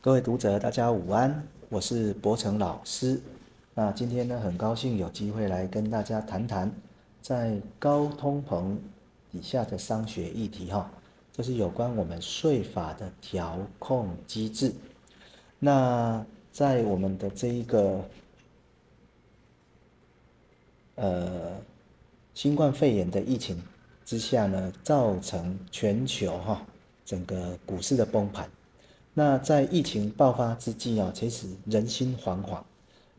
各位读者，大家午安，我是博成老师。那今天呢，很高兴有机会来跟大家谈谈在高通膨底下的商学议题哈，就是有关我们税法的调控机制。那在我们的这一个呃新冠肺炎的疫情之下呢，造成全球哈整个股市的崩盘。那在疫情爆发之际啊，其实人心惶惶，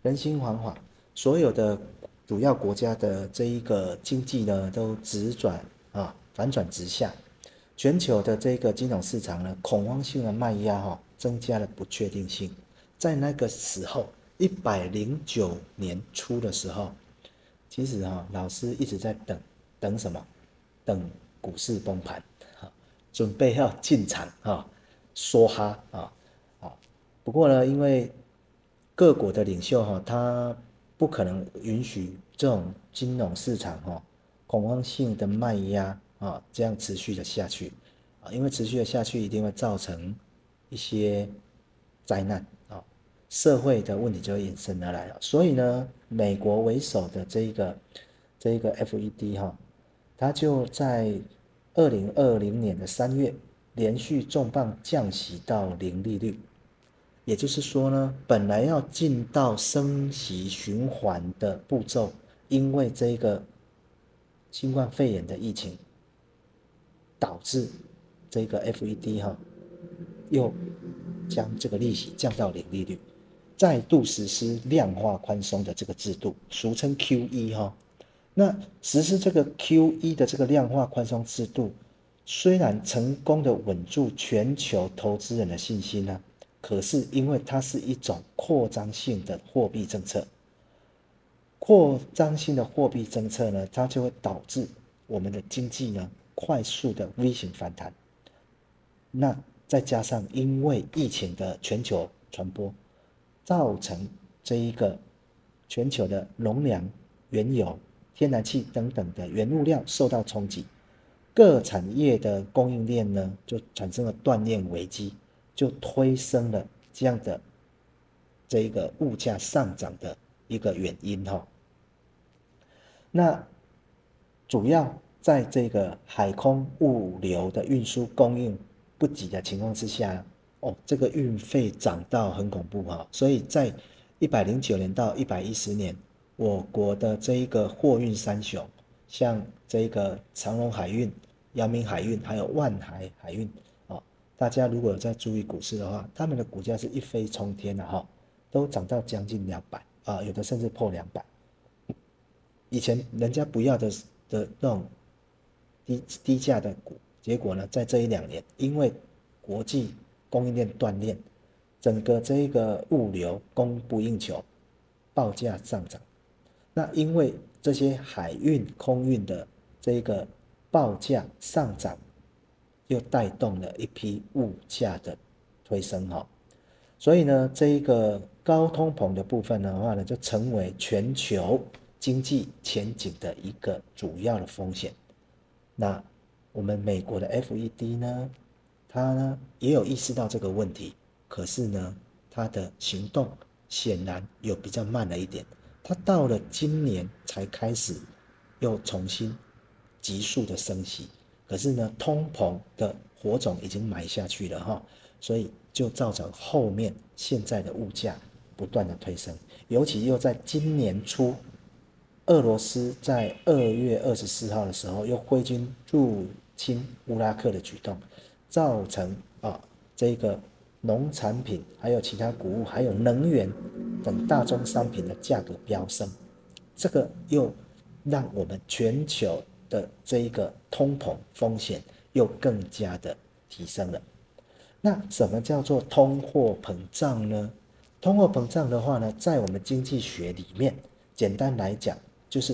人心惶惶，所有的主要国家的这一个经济呢，都直转啊，反转直下，全球的这个金融市场呢，恐慌性的卖压哈，增加了不确定性。在那个时候，一百零九年初的时候，其实哈，老师一直在等，等什么？等股市崩盘，哈，准备要进场哈。梭哈啊啊！不过呢，因为各国的领袖哈，他不可能允许这种金融市场哈恐慌性的卖压啊这样持续的下去啊，因为持续的下去一定会造成一些灾难，社会的问题就会衍生而来了。所以呢，美国为首的这一个这一个 FED 哈，他就在二零二零年的三月。连续重磅降息到零利率，也就是说呢，本来要进到升息循环的步骤，因为这个新冠肺炎的疫情，导致这个 FED 哈又将这个利息降到零利率，再度实施量化宽松的这个制度，俗称 QE 哈。那实施这个 QE 的这个量化宽松制度。虽然成功的稳住全球投资人的信心呢，可是因为它是一种扩张性的货币政策，扩张性的货币政策呢，它就会导致我们的经济呢快速的 V 型反弹。那再加上因为疫情的全球传播，造成这一个全球的农粮、原油、天然气等等的原物料受到冲击。各产业的供应链呢，就产生了断链危机，就推升了这样的这一个物价上涨的一个原因哈。那主要在这个海空物流的运输供应不及的情况之下，哦，这个运费涨到很恐怖哈。所以在一百零九年到一百一十年，我国的这一个货运三雄。像这个长隆海运、阳明海运，还有万海海运，啊，大家如果有在注意股市的话，他们的股价是一飞冲天的哈，都涨到将近两百啊，有的甚至破两百。以前人家不要的的那种低低价的股，结果呢，在这一两年，因为国际供应链断裂，整个这一个物流供不应求，报价上涨。那因为这些海运、空运的这个报价上涨，又带动了一批物价的推升哈，所以呢，这一个高通膨的部分的话呢，就成为全球经济前景的一个主要的风险。那我们美国的 FED 呢，他呢也有意识到这个问题，可是呢，他的行动显然有比较慢了一点。他到了今年才开始又重新急速的升息，可是呢，通膨的火种已经埋下去了哈，所以就造成后面现在的物价不断的推升，尤其又在今年初，俄罗斯在二月二十四号的时候又挥军入侵乌拉克的举动，造成啊这个。农产品，还有其他谷物，还有能源等大宗商品的价格飙升，这个又让我们全球的这一个通膨风险又更加的提升了。那什么叫做通货膨胀呢？通货膨胀的话呢，在我们经济学里面，简单来讲，就是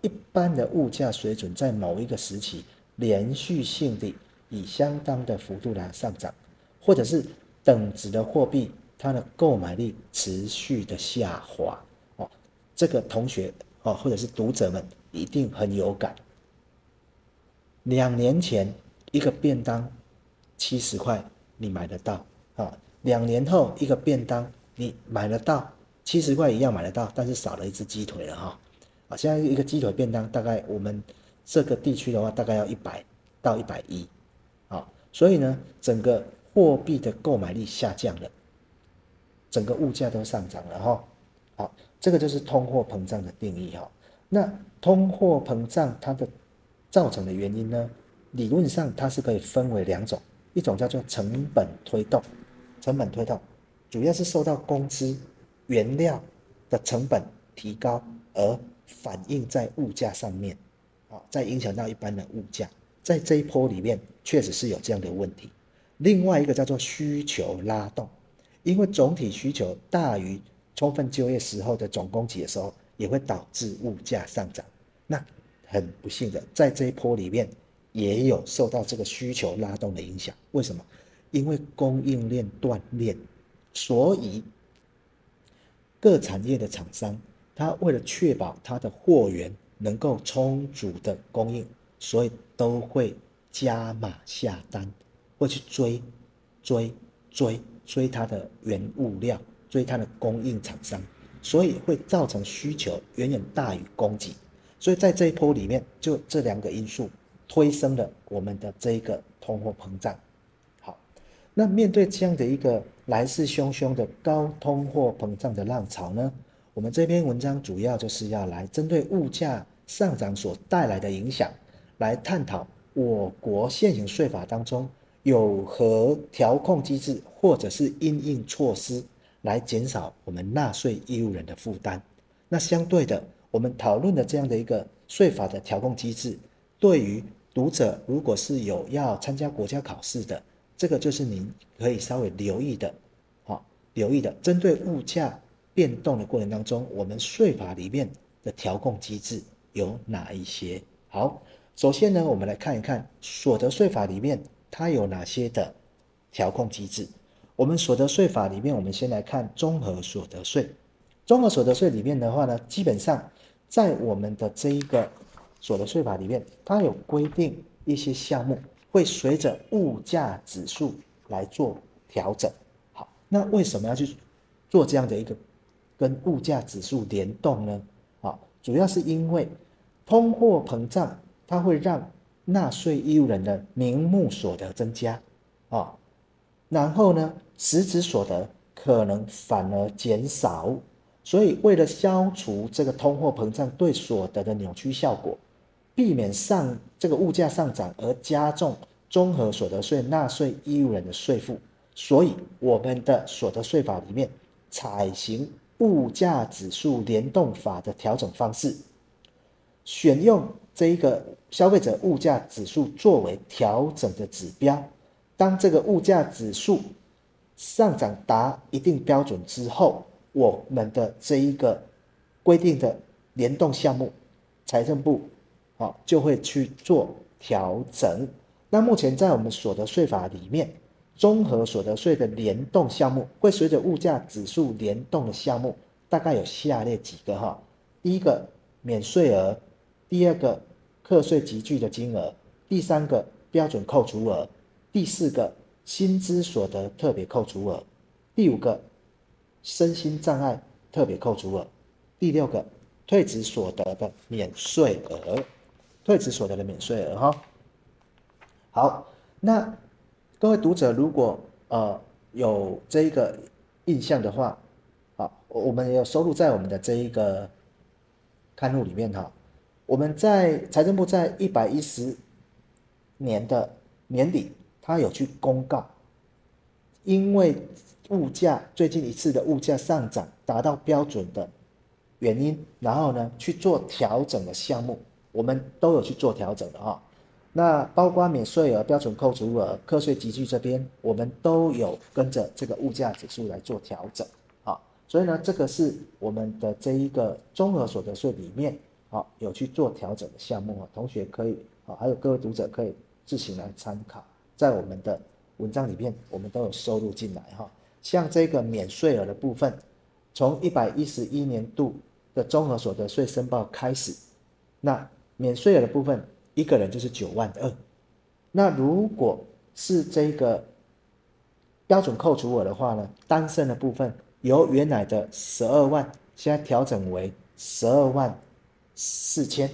一般的物价水准在某一个时期连续性的以相当的幅度来上涨，或者是。等值的货币，它的购买力持续的下滑哦。这个同学哦，或者是读者们一定很有感。两年前一个便当七十块，你买得到啊？两年后一个便当你买得到七十块一样买得到，但是少了一只鸡腿了哈。啊，现在一个鸡腿便当大概我们这个地区的话，大概要一百到一百一，所以呢，整个货币的购买力下降了，整个物价都上涨了哈。好，这个就是通货膨胀的定义哈。那通货膨胀它的造成的原因呢，理论上它是可以分为两种，一种叫做成本推动，成本推动主要是受到工资、原料的成本提高而反映在物价上面，啊，再影响到一般的物价，在这一波里面确实是有这样的问题。另外一个叫做需求拉动，因为总体需求大于充分就业时候的总供给的时候，也会导致物价上涨。那很不幸的，在这一波里面也有受到这个需求拉动的影响。为什么？因为供应链断裂，所以各产业的厂商，他为了确保他的货源能够充足的供应，所以都会加码下单，会去追追追追它的原物料，追它的供应厂商，所以会造成需求远远大于供给。所以在这一波里面，就这两个因素推升了我们的这一个通货膨胀。好，那面对这样的一个来势汹汹的高通货膨胀的浪潮呢，我们这篇文章主要就是要来针对物价上涨所带来的影响，来探讨我国现行税法当中有何调控机制或者是应应措施，来减少我们纳税义务人的负担。那相对的，我们讨论的这样的一个税法的调控机制，对于读者如果是有要参加国家考试的，这个就是您可以稍微留意的，好，留意的，针对物价变动的过程当中，我们税法里面的调控机制有哪一些？好，首先呢，我们来看一看所得税法里面它有哪些的调控机制。我们所得税法里面，我们先来看综合所得税。综合所得税里面的话呢，基本上。在我们的这一个所得税法里面，它有规定一些项目会随着物价指数来做调整。好，那为什么要去做这样的一个跟物价指数联动呢？啊，主要是因为通货膨胀它会让纳税义务人的名目所得增加啊，然后呢，实质所得可能反而减少。所以，为了消除这个通货膨胀对所得的扭曲效果，避免上这个物价上涨而加重综合所得税纳税义务人的税负，所以我们的所得税法里面采行物价指数联动法的调整方式，选用这一个消费者物价指数作为调整的指标。当这个物价指数上涨达一定标准之后，我们的这一个规定的联动项目，财政部啊就会去做调整。那目前在我们所得税法里面，综合所得税的联动项目会随着物价指数联动的项目，大概有下列几个哈：第一个免税额，第二个课税集聚的金额，第三个标准扣除额，第四个薪资所得特别扣除额，第五个。身心障碍特别扣除额，第六个退职所得的免税额，退职所得的免税额哈。好，那各位读者如果呃有这一个印象的话，啊，我们也有收录在我们的这一个刊物里面哈。我们在财政部在一百一十年的年底，他有去公告，因为。物价最近一次的物价上涨达到标准的原因，然后呢去做调整的项目，我们都有去做调整的哈。那包括免税额、标准扣除额、课税级距这边，我们都有跟着这个物价指数来做调整啊。所以呢，这个是我们的这一个综合所得税里面啊有去做调整的项目啊，同学可以啊，还有各位读者可以自行来参考，在我们的文章里面我们都有收录进来哈。像这个免税额的部分，从一百一十一年度的综合所得税申报开始，那免税额的部分，一个人就是九万二。那如果是这个标准扣除额的话呢，单身的部分由原来的十二万，现在调整为十二万四千。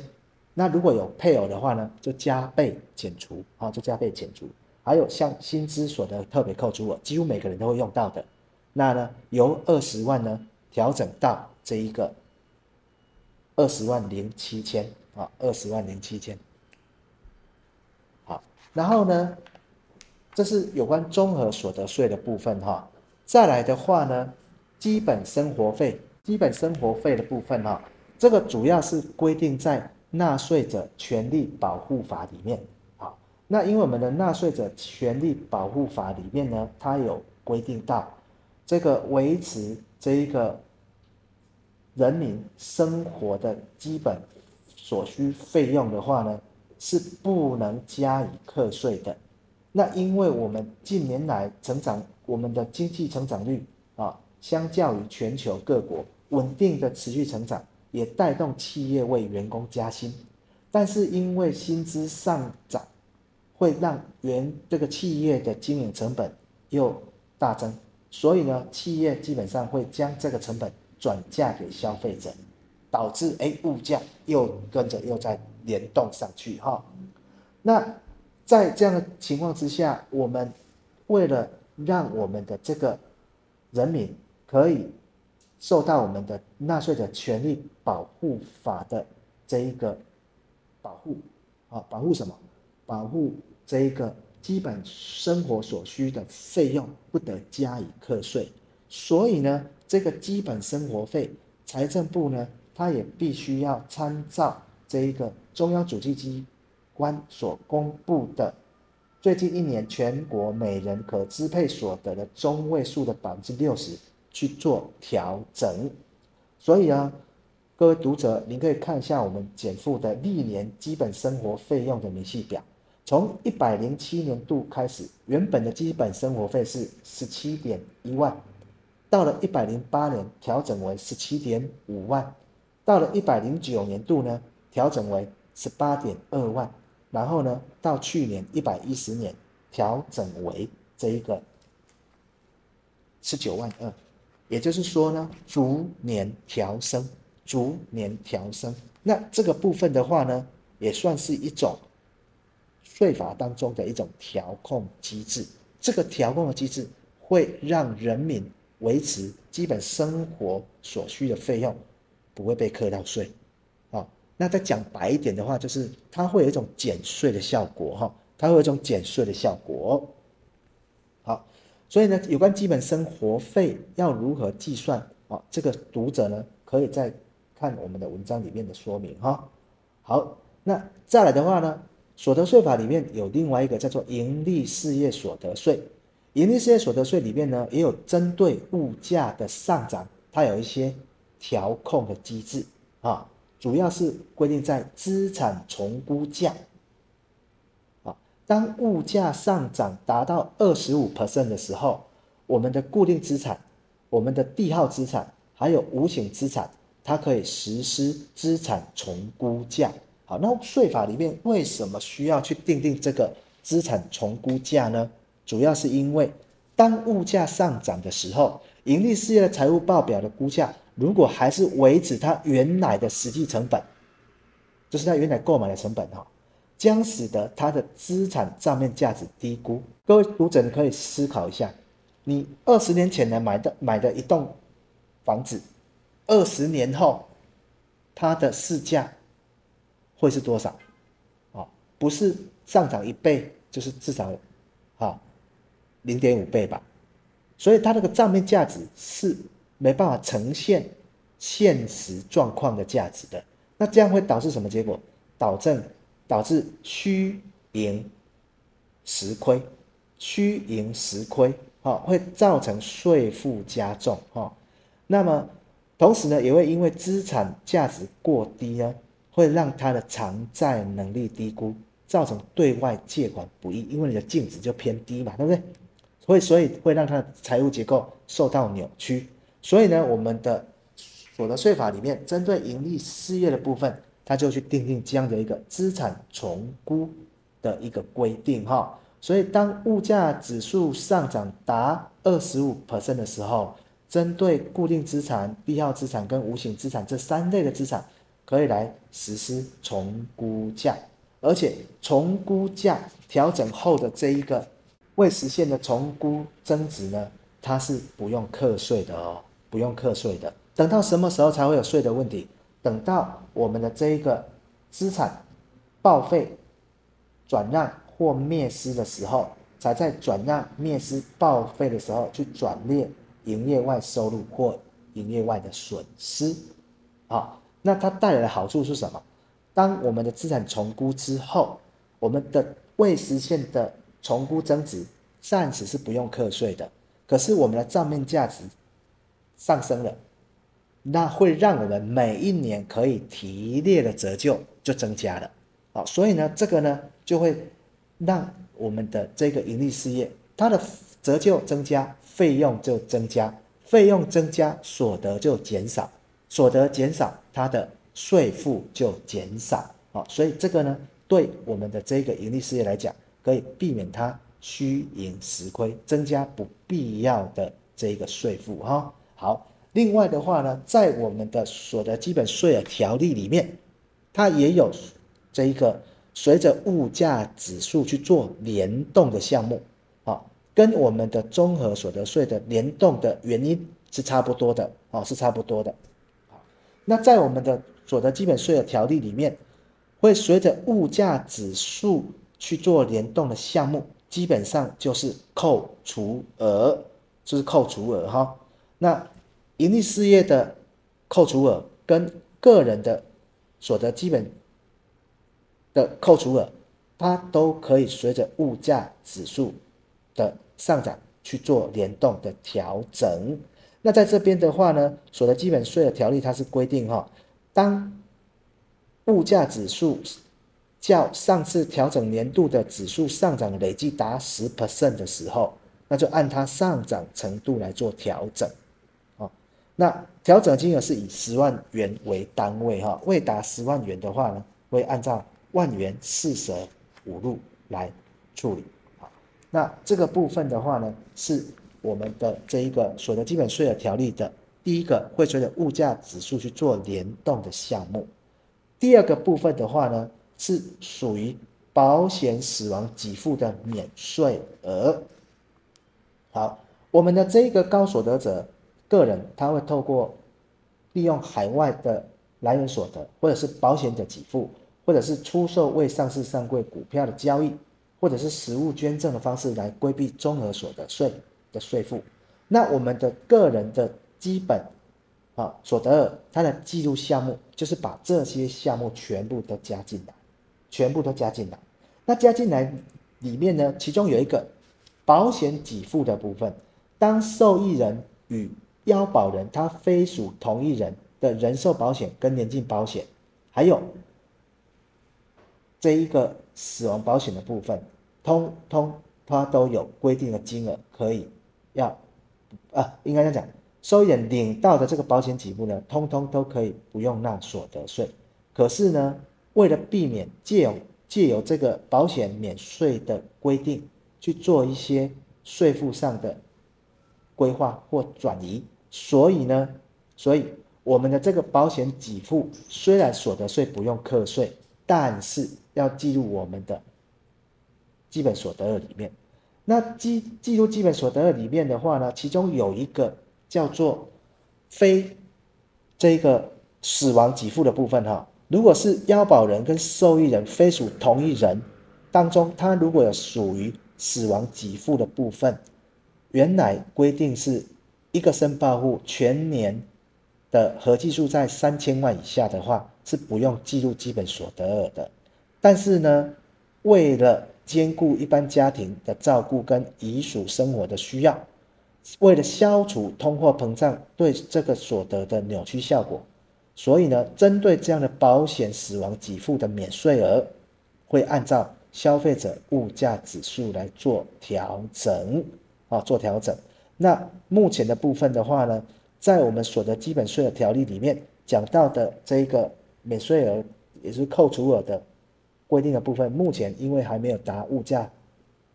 那如果有配偶的话呢，就加倍减除，啊，就加倍减除。还有像薪资所得特别扣除额，几乎每个人都会用到的，那呢由二十万呢调整到这一个二十万零七千啊，二十万零七千。好，然后呢，这是有关综合所得税的部分哈。再来的话呢，基本生活费，基本生活费的部分哈，这个主要是规定在纳税者权利保护法里面啊。那因为我们的纳税者权利保护法里面呢，它有规定到，这个维持这一个人民生活的基本所需费用的话呢，是不能加以课税的。那因为我们近年来成长，我们的经济成长率啊，相较于全球各国稳定的持续成长，也带动企业为员工加薪，但是因为薪资上涨。会让原这个企业的经营成本又大增，所以呢，企业基本上会将这个成本转嫁给消费者，导致哎物价又跟着又在联动上去哈。那在这样的情况之下，我们为了让我们的这个人民可以受到我们的纳税者权利保护法的这一个保护啊，保护什么？保护。这一个基本生活所需的费用不得加以课税，所以呢，这个基本生活费，财政部呢，它也必须要参照这一个中央主计机关所公布的最近一年全国每人可支配所得的中位数的百分之六十去做调整。所以啊，各位读者，您可以看一下我们减负的历年基本生活费用的明细表。从一百零七年度开始，原本的基本生活费是十七点一万，到了一百零八年调整为十七点五万，到了一百零九年度呢调整为十八点二万，然后呢到去年一百一十年调整为这一个十九万二，也就是说呢逐年调升，逐年调升。那这个部分的话呢，也算是一种。税法当中的一种调控机制，这个调控的机制会让人民维持基本生活所需的费用不会被课到税，啊，那再讲白一点的话，就是它会有一种减税的效果，哈，它会有一种减税的效果。所以呢，有关基本生活费要如何计算啊？这个读者呢，可以再看我们的文章里面的说明，哈。好，那再来的话呢？所得税法里面有另外一个叫做盈利事业所得税，盈利事业所得税里面呢，也有针对物价的上涨，它有一些调控的机制啊，主要是规定在资产重估价，当物价上涨达到二十五 percent 的时候，我们的固定资产、我们的地号资产还有无形资产，它可以实施资产重估价。好，那税法里面为什么需要去订定这个资产重估价呢？主要是因为当物价上涨的时候，盈利事业的财务报表的估价如果还是维持它原来的实际成本，就是它原来购买的成本哈，将使得它的资产账面价值低估。各位读者，你可以思考一下，你二十年前呢买的买的一栋房子，二十年后它的市价。会是多少？啊，不是上涨一倍，就是至少，啊，零点五倍吧。所以它那个账面价值是没办法呈现现实状况的价值的。那这样会导致什么结果？导致导致虚盈实亏，虚盈实亏，啊，会造成税负加重，哈。那么同时呢，也会因为资产价值过低呢。会让他的偿债能力低估，造成对外借款不易，因为你的净值就偏低嘛，对不对？所以，所以会让他的财务结构受到扭曲。所以呢，我们的所得税法里面针对盈利事业的部分，他就去订定这样的一个资产重估的一个规定哈。所以当物价指数上涨达二十五 percent 的时候，针对固定资产、必要资产跟无形资产这三类的资产，可以来实施重估价，而且重估价调整后的这一个未实现的重估增值呢，它是不用课税的哦，不用课税的。等到什么时候才会有税的问题？等到我们的这一个资产报废、转让或灭失的时候，才在转让、灭失、报废的时候去转列。营业外收入或营业外的损失，啊，那它带来的好处是什么？当我们的资产重估之后，我们的未实现的重估增值暂时是不用课税的。可是我们的账面价值上升了，那会让我们每一年可以提列的折旧就增加了，啊，所以呢，这个呢就会让我们的这个盈利事业它的折旧增加。费用就增加，费用增加，所得就减少，所得减少，它的税负就减少。好，所以这个呢，对我们的这个盈利事业来讲，可以避免它虚盈实亏，增加不必要的这个税负。哈，好，另外的话呢，在我们的所得基本税额条例里面，它也有这一个随着物价指数去做联动的项目。啊跟我们的综合所得税的联动的原因是差不多的，哦，是差不多的。那在我们的所得基本税的条例里面，会随着物价指数去做联动的项目，基本上就是扣除额，就是扣除额哈。那盈利事业的扣除额跟个人的所得基本的扣除额，它都可以随着物价指数的上涨去做联动的调整，那在这边的话呢，所得基本税的条例它是规定哈，当物价指数较上次调整年度的指数上涨累计达十 percent 的时候，那就按它上涨程度来做调整，那调整金额是以十万元为单位哈，未达十万元的话呢，会按照万元四舍五入来处理。那这个部分的话呢，是我们的这一个所得基本税额条例的第一个会随着物价指数去做联动的项目。第二个部分的话呢，是属于保险死亡给付的免税额。好，我们的这一个高所得者个人，他会透过利用海外的来源所得，或者是保险的给付，或者是出售未上市上柜股票的交易。或者是实物捐赠的方式来规避综合所得税的税负。那我们的个人的基本啊所得额，它的记录项目就是把这些项目全部都加进来，全部都加进来。那加进来里面呢，其中有一个保险给付的部分，当受益人与要保人他非属同一人的人寿保险跟年金保险，还有这一个死亡保险的部分。通通它都有规定的金额可以要啊，应该这样讲，收益人领到的这个保险给付呢，通通都可以不用纳所得税。可是呢，为了避免借由借由这个保险免税的规定去做一些税负上的规划或转移，所以呢，所以我们的这个保险给付虽然所得税不用课税，但是要计入我们的。基本所得额里面，那记记录基本所得额里面的话呢，其中有一个叫做非这个死亡给付的部分哈。如果是要保人跟受益人非属同一人当中，他如果有属于死亡给付的部分，原来规定是一个申报户全年的合计数在三千万以下的话，是不用记录基本所得额的。但是呢，为了兼顾一般家庭的照顾跟遗属生活的需要，为了消除通货膨胀对这个所得的扭曲效果，所以呢，针对这样的保险死亡给付的免税额，会按照消费者物价指数来做调整啊，做调整。那目前的部分的话呢，在我们所得基本税额条例里面讲到的这一个免税额也是扣除额的规定的部分，目前因为还没有达物价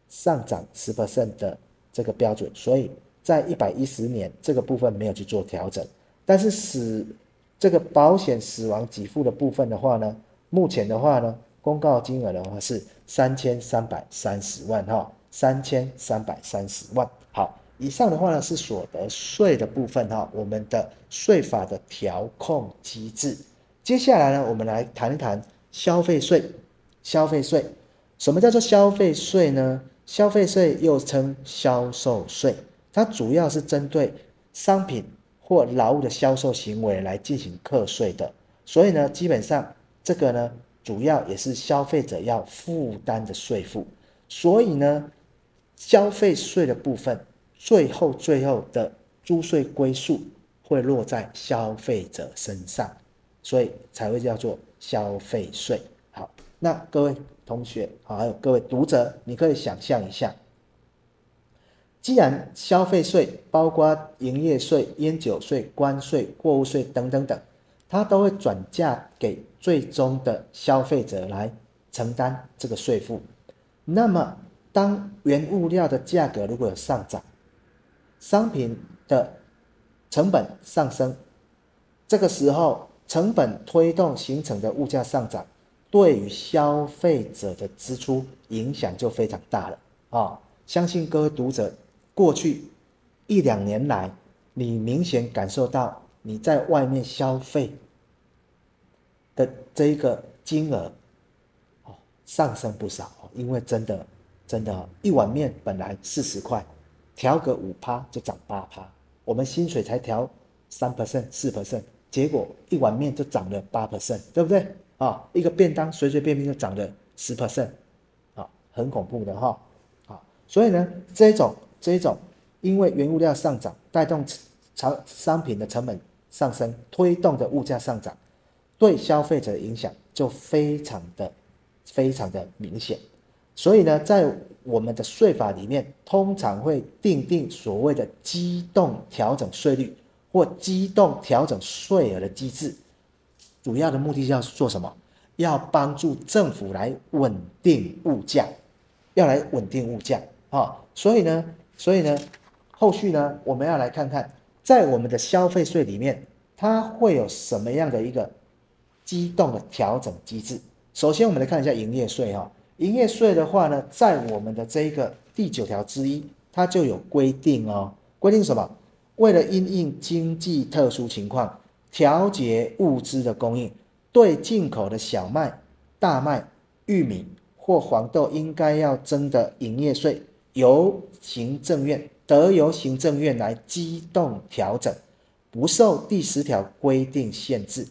上涨十 percent 的这个标准，所以在一百一十年这个部分没有去做调整。但是死这个保险死亡给付的部分的话呢，目前的话呢，公告金额的话是三千三百三十万哈，三千三百三十万。好，以上的话呢是所得税的部分哈，我们的税法的调控机制。接下来呢，我们来谈一谈消费税。消费税，什么叫做消费税呢？消费税又称销售税，它主要是针对商品或劳务的销售行为来进行课税的。所以呢，基本上这个呢。主要也是消费者要负担的税负，所以呢，消费税的部分最后最后的租税归属会落在消费者身上，所以才会叫做消费税。好，那各位同学，好，还有各位读者，你可以想象一下，既然消费税包括营业税、烟酒税、关税、货物税等等等。它都会转嫁给最终的消费者来承担这个税负。那么，当原物料的价格如果有上涨，商品的成本上升，这个时候成本推动形成的物价上涨，对于消费者的支出影响就非常大了啊、相信各位读者过去一两年来，你明显感受到。你在外面消费的这一个金额哦上升不少，因为真的真的，一碗面本来四十块，调个五趴就涨八趴，我们薪水才调三 percent 四 percent，结果一碗面就涨了八 percent，对不对啊？一个便当随随便便就涨了十 percent，啊，很恐怖的哈啊！所以呢，这种这种因为原物料上涨带动产商品的成本。上升推动的物价上涨，对消费者的影响就非常的非常的明显。所以呢，在我们的税法里面，通常会订定所谓的机动调整税率或机动调整税额的机制。主要的目的要做什么？要帮助政府来稳定物价，要来稳定物价啊。所以呢，所以呢，后续呢，我们要来看看。在我们的消费税里面，它会有什么样的一个机动的调整机制？首先，我们来看一下营业税哈。营业税的话呢，在我们的这一个第九条之一，它就有规定哦。规定什么？为了因应经济特殊情况，调节物资的供应，对进口的小麦、大麦、玉米或黄豆，应该要征的营业税，由行政院。得由行政院来机动调整，不受第十条规定限制。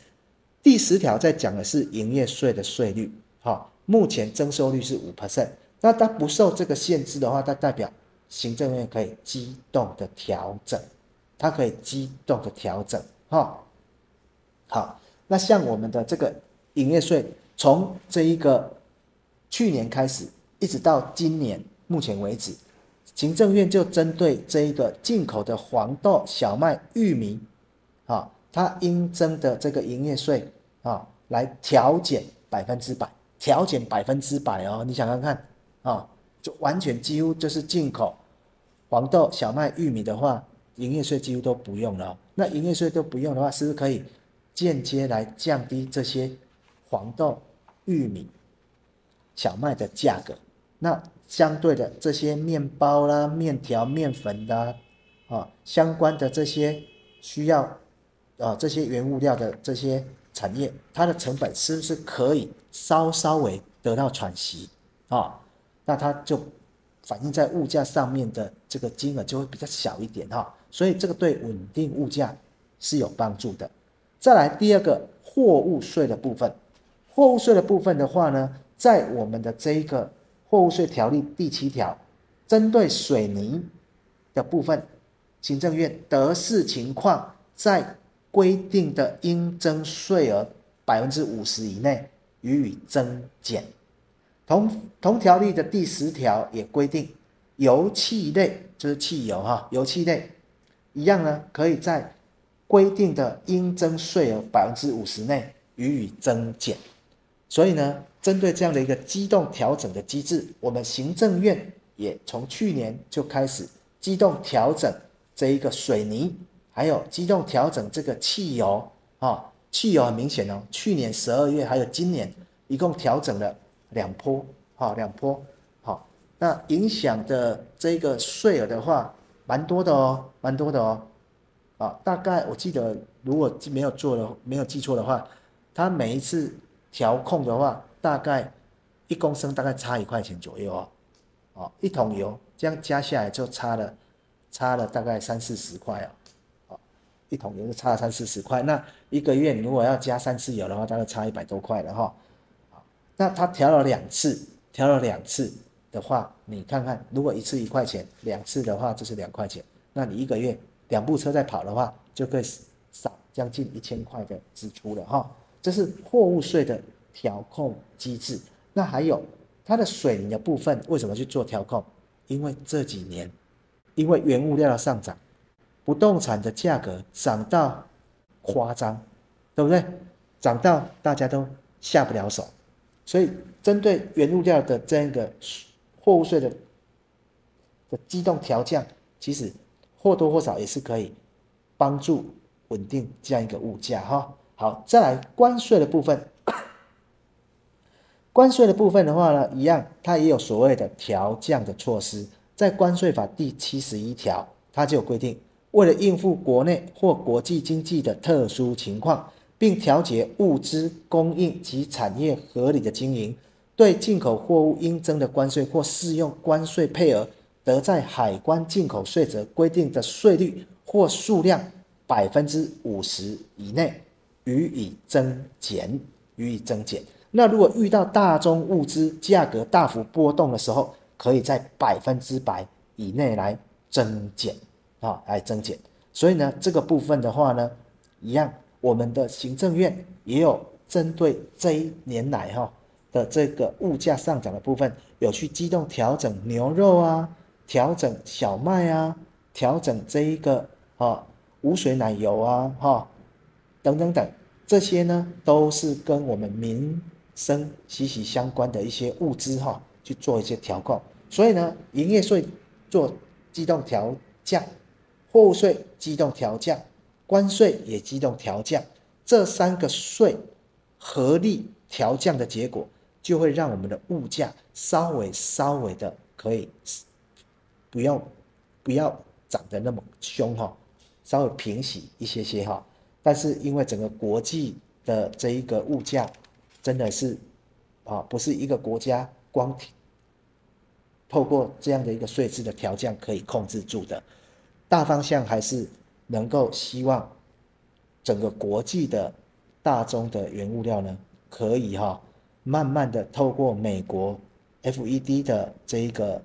第十条在讲的是营业税的税率，哈，目前征收率是五 percent。那它不受这个限制的话，它代表行政院可以机动的调整，它可以机动的调整，哈。好，那像我们的这个营业税，从这一个去年开始，一直到今年目前为止。行政院就针对这一个进口的黄豆、小麦、玉米，啊，它应征的这个营业税啊，来调减百分之百，调减百分之百哦，你想想看啊，就完全几乎就是进口黄豆、小麦、玉米的话，营业税几乎都不用了。那营业税都不用的话，是不是可以间接来降低这些黄豆、玉米、小麦的价格？那相对的这些面包啦、面条、面粉的啊，相关的这些需要啊这些原物料的这些产业，它的成本是不是可以稍稍微得到喘息啊？那它就反映在物价上面的这个金额就会比较小一点哈。所以这个对稳定物价是有帮助的。再来第二个货物税的部分，货物税的部分的话呢，在我们的这一个。货物税条例第七条，针对水泥的部分，行政院得视情况，在规定的应征税额百分之五十以内予以增减。同同条例的第十条也规定，油气类就是汽油哈，油气类一样呢，可以在规定的应征税额百分之五十内予以增减。所以呢，针对这样的一个机动调整的机制，我们行政院也从去年就开始机动调整这一个水泥，还有机动调整这个汽油啊，汽油很明显哦，去年十二月还有今年一共调整了两波，哈，两波，好，那影响的这个税额的话，蛮多的哦，蛮多的哦，啊，大概我记得如果没有做的没有记错的话，它每一次。调控的话，大概一公升大概差一块钱左右哦，哦，一桶油这样加下来就差了，差了大概三四十块哦，哦，一桶油就差了三四十块。那一个月如果要加三次油的话，大概差一百多块了哈。那它调了两次，调了两次的话，你看看，如果一次一块钱，两次的话就是两块钱，那你一个月两部车在跑的话，就可以少将近一千块的支出了哈。这是货物税的调控机制。那还有它的水泥的部分，为什么去做调控？因为这几年，因为原物料的上涨，不动产的价格涨到夸张，对不对？涨到大家都下不了手。所以针对原物料的这样一个货物税的的机动调降，其实或多或少也是可以帮助稳定这样一个物价哈。好，再来关税的部分。关税的部分的话呢，一样，它也有所谓的调降的措施。在关税法第七十一条，它就有规定，为了应付国内或国际经济的特殊情况，并调节物资供应及产业合理的经营，对进口货物应征的关税或适用关税配额，得在海关进口税则规定的税率或数量百分之五十以内。予以增减，予以增减。那如果遇到大宗物资价格大幅波动的时候，可以在百分之百以内来增减啊，来增减。所以呢，这个部分的话呢，一样，我们的行政院也有针对这一年来哈的这个物价上涨的部分，有去机动调整牛肉啊，调整小麦啊，调整这一个啊无水奶油啊，哈。等等等，这些呢都是跟我们民生息息相关的一些物资哈，去做一些调控。所以呢，营业税做机动调降，货物税机动调降，关税也机动调降，这三个税合力调降的结果，就会让我们的物价稍微稍微的可以不要不要涨得那么凶哈，稍微平息一些些哈。但是因为整个国际的这一个物价真的是啊，不是一个国家光透过这样的一个税制的调降可以控制住的，大方向还是能够希望整个国际的大宗的原物料呢，可以哈慢慢的透过美国 FED 的这一个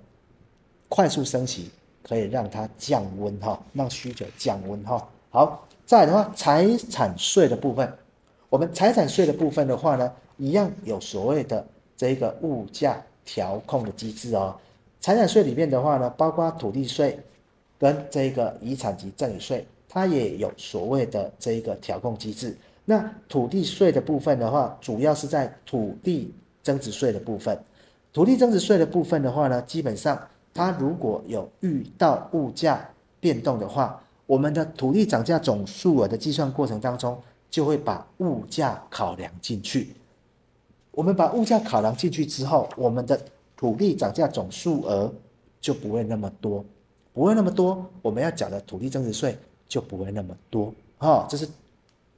快速升息，可以让它降温哈，让需求降温哈，好。再的话，财产税的部分，我们财产税的部分的话呢，一样有所谓的这个物价调控的机制哦。财产税里面的话呢，包括土地税跟这个遗产及赠与税，它也有所谓的这一个调控机制。那土地税的部分的话，主要是在土地增值税的部分。土地增值税的部分的话呢，基本上它如果有遇到物价变动的话，我们的土地涨价总数额的计算过程当中，就会把物价考量进去。我们把物价考量进去之后，我们的土地涨价总数额就不会那么多，不会那么多，我们要缴的土地增值税就不会那么多。哈，这是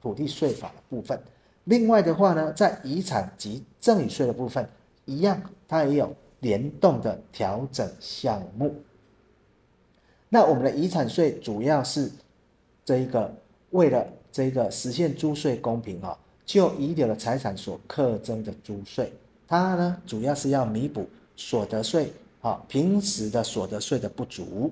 土地税法的部分。另外的话呢，在遗产及赠与税的部分，一样，它也有联动的调整项目。那我们的遗产税主要是这一个为了这个实现租税公平啊，就遗留的财产所课征的租税，它呢主要是要弥补所得税啊平时的所得税的不足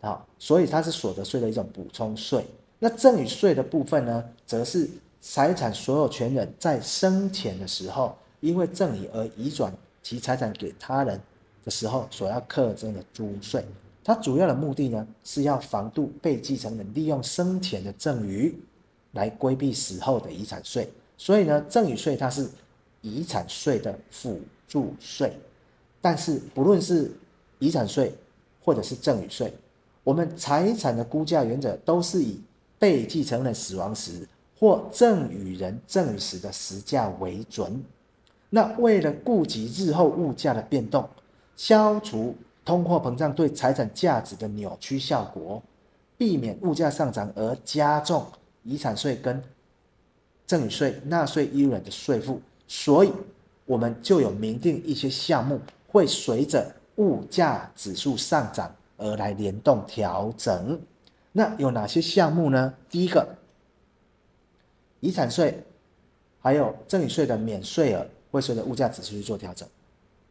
啊，所以它是所得税的一种补充税。那赠与税的部分呢，则是财产所有权人在生前的时候，因为赠与而移转其财产给他人的时候所要课征的租税。它主要的目的呢，是要防杜被继承人利用生前的赠与来规避死后的遗产税。所以呢，赠与税它是遗产税的辅助税。但是不论是遗产税或者是赠与税，我们财产的估价原则都是以被继承人死亡时或赠与人赠与时的实价为准。那为了顾及日后物价的变动，消除通货膨胀对财产价值的扭曲效果，避免物价上涨而加重遗产税跟赠与税纳税义务人的税负，所以我们就有明定一些项目会随着物价指数上涨而来联动调整。那有哪些项目呢？第一个，遗产税还有赠与税的免税额会随着物价指数去做调整。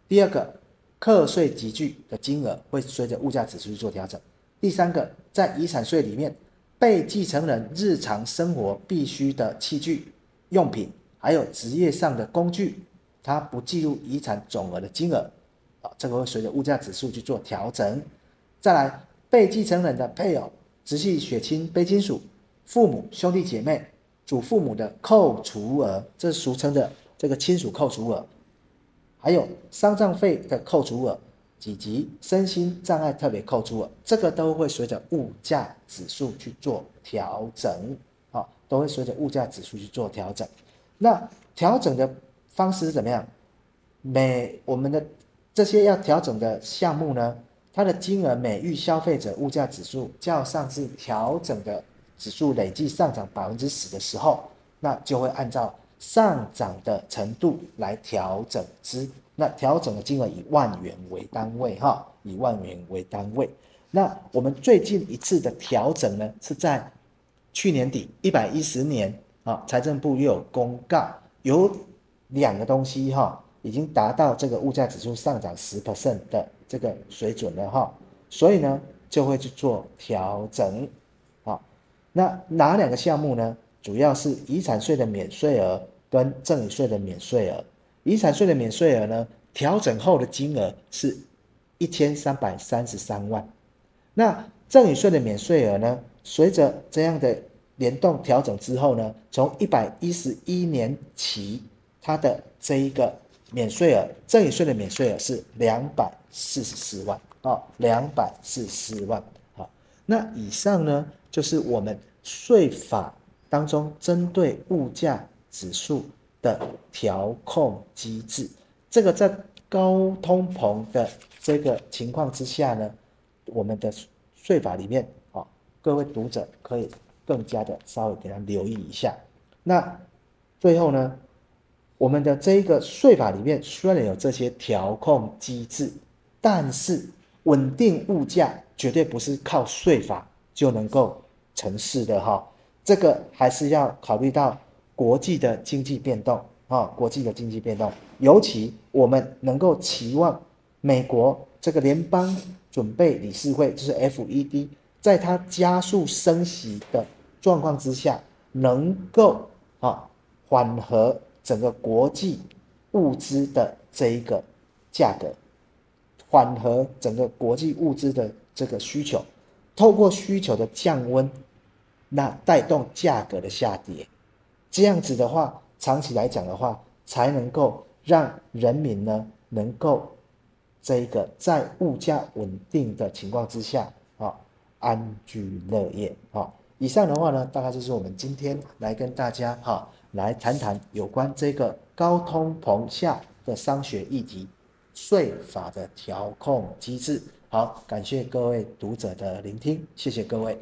第二个，课税集聚的金额会随着物价指数去做调整。第三个，在遗产税里面，被继承人日常生活必需的器具、用品，还有职业上的工具，它不计入遗产总额的金额，啊，这个会随着物价指数去做调整。再来，被继承人的配偶、直系血亲、卑亲属、父母、兄弟姐妹、祖父母的扣除额，这是俗称的这个亲属扣除额。还有丧葬费的扣除额，以及身心障碍特别扣除额，这个都会随着物价指数去做调整，啊，都会随着物价指数去做调整。那调整的方式是怎么样？每我们的这些要调整的项目呢，它的金额每遇消费者物价指数较上次调整的指数累计上涨百分之十的时候，那就会按照。上涨的程度来调整之，那调整的金额以万元为单位，哈，以万元为单位。那我们最近一次的调整呢，是在去年底一百一十年啊，财政部又有公告，有两个东西哈，已经达到这个物价指数上涨十 percent 的这个水准了哈，所以呢就会去做调整，好，那哪两个项目呢？主要是遗产税的免税额跟赠与税的免税额。遗产税的免税额呢，调整后的金额是一千三百三十三万。那赠与税的免税额呢，随着这样的联动调整之后呢，从一百一十一年起，它的这一个免税额，赠与税的免税额是两百四十四万啊，两百四十四万。好，那以上呢，就是我们税法。当中针对物价指数的调控机制，这个在高通膨的这个情况之下呢，我们的税法里面啊，各位读者可以更加的稍微给他留意一下。那最后呢，我们的这个税法里面虽然有这些调控机制，但是稳定物价绝对不是靠税法就能够成事的哈。这个还是要考虑到国际的经济变动啊，国际的经济变动，尤其我们能够期望美国这个联邦准备理事会，就是 FED，在它加速升息的状况之下，能够啊缓和整个国际物资的这一个价格，缓和整个国际物资的这个需求，透过需求的降温。那带动价格的下跌，这样子的话，长期来讲的话，才能够让人民呢，能够这一个在物价稳定的情况之下啊，安居乐业啊。以上的话呢，大概就是我们今天来跟大家哈，来谈谈有关这个高通膨下的商学议题，税法的调控机制。好，感谢各位读者的聆听，谢谢各位。